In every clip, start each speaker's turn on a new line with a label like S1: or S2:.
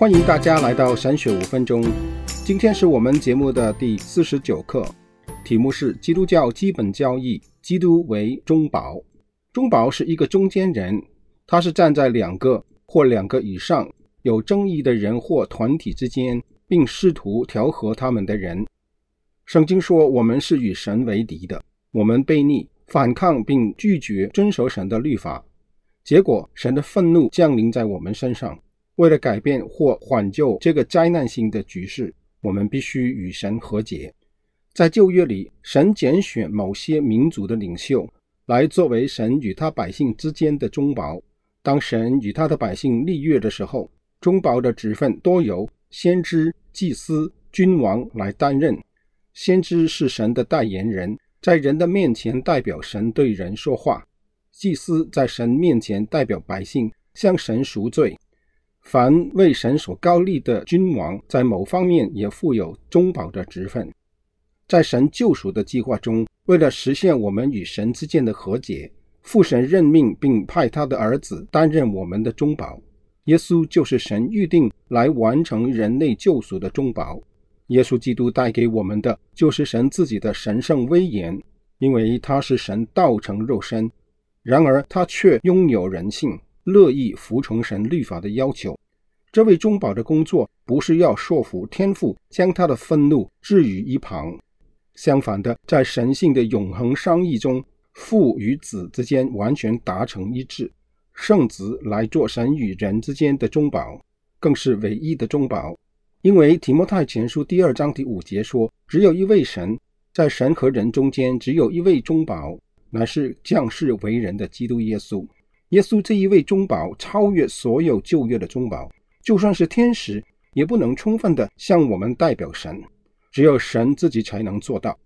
S1: 欢迎大家来到神学五分钟。今天是我们节目的第四十九课，题目是基督教基本教义：基督为中保。中保是一个中间人，他是站在两个或两个以上有争议的人或团体之间，并试图调和他们的人。圣经说，我们是与神为敌的，我们悖逆、反抗并拒绝遵守神的律法，结果神的愤怒降临在我们身上。为了改变或缓救这个灾难性的局势，我们必须与神和解。在旧约里，神拣选某些民族的领袖来作为神与他百姓之间的中保。当神与他的百姓立约的时候，中保的职分多由先知、祭司、君王来担任。先知是神的代言人，在人的面前代表神对人说话；祭司在神面前代表百姓向神赎罪。凡为神所膏立的君王，在某方面也负有中保的职分。在神救赎的计划中，为了实现我们与神之间的和解，父神任命并派他的儿子担任我们的中保。耶稣就是神预定来完成人类救赎的中保。耶稣基督带给我们的，就是神自己的神圣威严，因为他是神道成肉身，然而他却拥有人性。乐意服从神律法的要求，这位中保的工作不是要说服天父将他的愤怒置于一旁，相反的，在神性的永恒商议中，父与子之间完全达成一致，圣子来做神与人之间的中保，更是唯一的中保。因为提摩太前书第二章第五节说：“只有一位神，在神和人中间，只有一位中保，乃是降世为人的基督耶稣。”耶稣这一位中保超越所有旧约的中保，就算是天使也不能充分的向我们代表神，只有神自己才能做到。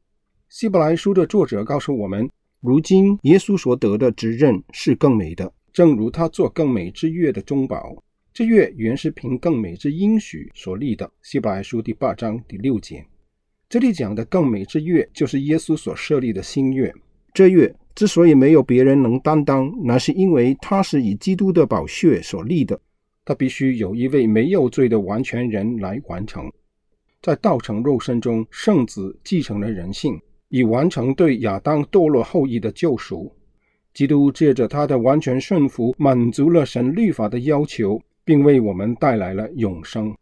S1: 希伯来书的作者告诉我们，如今耶稣所得的职任是更美的，正如他做更美之月的中保。这月原是凭更美之应许所立的。希伯来书第八章第六节，这里讲的更美之月，就是耶稣所设立的新月。这月。之所以没有别人能担当，那是因为他是以基督的宝血所立的，他必须有一位没有罪的完全人来完成。在道成肉身中，圣子继承了人性，以完成对亚当堕落后裔的救赎。基督借着他的完全顺服，满足了神律法的要求，并为我们带来了永生。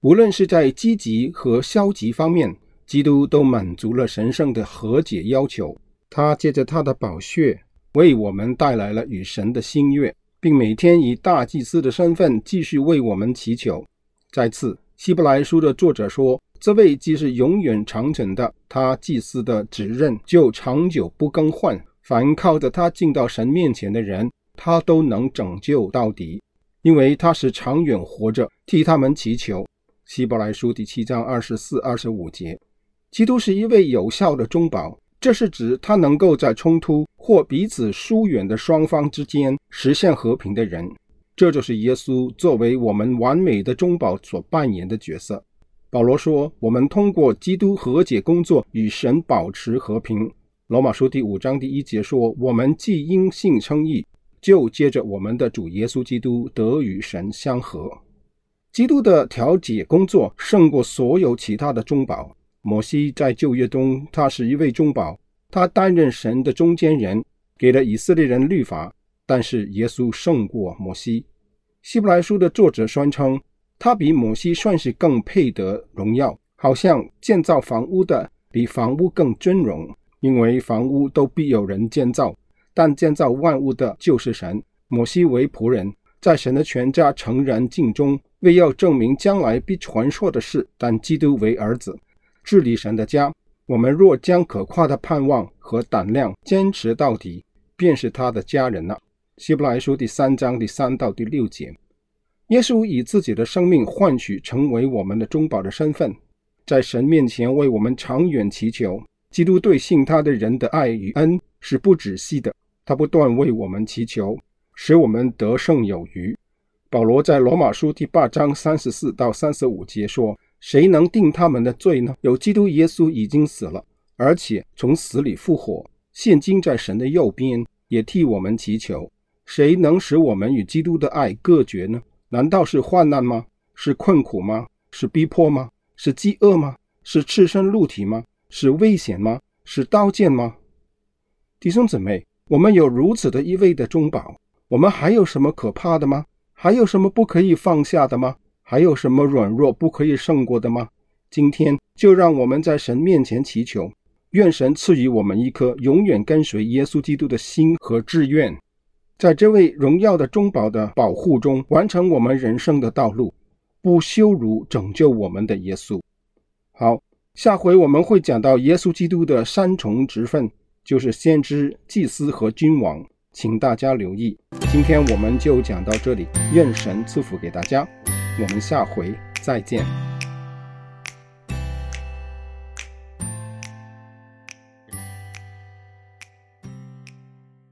S1: 无论是在积极和消极方面，基督都满足了神圣的和解要求。他借着他的宝血为我们带来了与神的新约，并每天以大祭司的身份继续为我们祈求。再次，希伯来书的作者说：“这位既是永远长存的，他祭司的职任就长久不更换。凡靠着他进到神面前的人，他都能拯救到底，因为他是长远活着替他们祈求。”希伯来书第七章二十四、二十五节，基督是一位有效的中保。这是指他能够在冲突或彼此疏远的双方之间实现和平的人。这就是耶稣作为我们完美的中保所扮演的角色。保罗说：“我们通过基督和解工作与神保持和平。”罗马书第五章第一节说：“我们既因信称义，就接着我们的主耶稣基督得与神相和。”基督的调解工作胜过所有其他的中保。摩西在旧约中，他是一位中保，他担任神的中间人，给了以色列人律法。但是耶稣胜过摩西。希伯来书的作者宣称，他比摩西算是更配得荣耀，好像建造房屋的比房屋更尊荣，因为房屋都必有人建造，但建造万物的就是神。摩西为仆人，在神的全家诚然尽忠，为要证明将来必传说的事，但基督为儿子。治理神的家，我们若将可夸的盼望和胆量坚持到底，便是他的家人了。希伯来书第三章第三到第六节，耶稣以自己的生命换取成为我们的中保的身份，在神面前为我们长远祈求。基督对信他的人的爱与恩是不止息的，他不断为我们祈求，使我们得胜有余。保罗在罗马书第八章三十四到三十五节说。谁能定他们的罪呢？有基督耶稣已经死了，而且从死里复活，现今在神的右边，也替我们祈求。谁能使我们与基督的爱隔绝呢？难道是患难吗？是困苦吗？是逼迫吗？是饥饿吗？是赤身露体吗？是危险吗？是刀剑吗？弟兄姊妹，我们有如此的一位的中保，我们还有什么可怕的吗？还有什么不可以放下的吗？还有什么软弱不可以胜过的吗？今天就让我们在神面前祈求，愿神赐予我们一颗永远跟随耶稣基督的心和志愿，在这位荣耀的中保的保护中，完成我们人生的道路，不羞辱拯救我们的耶稣。好，下回我们会讲到耶稣基督的三重职分，就是先知、祭司和君王，请大家留意。今天我们就讲到这里，愿神赐福给大家，我们下回再见。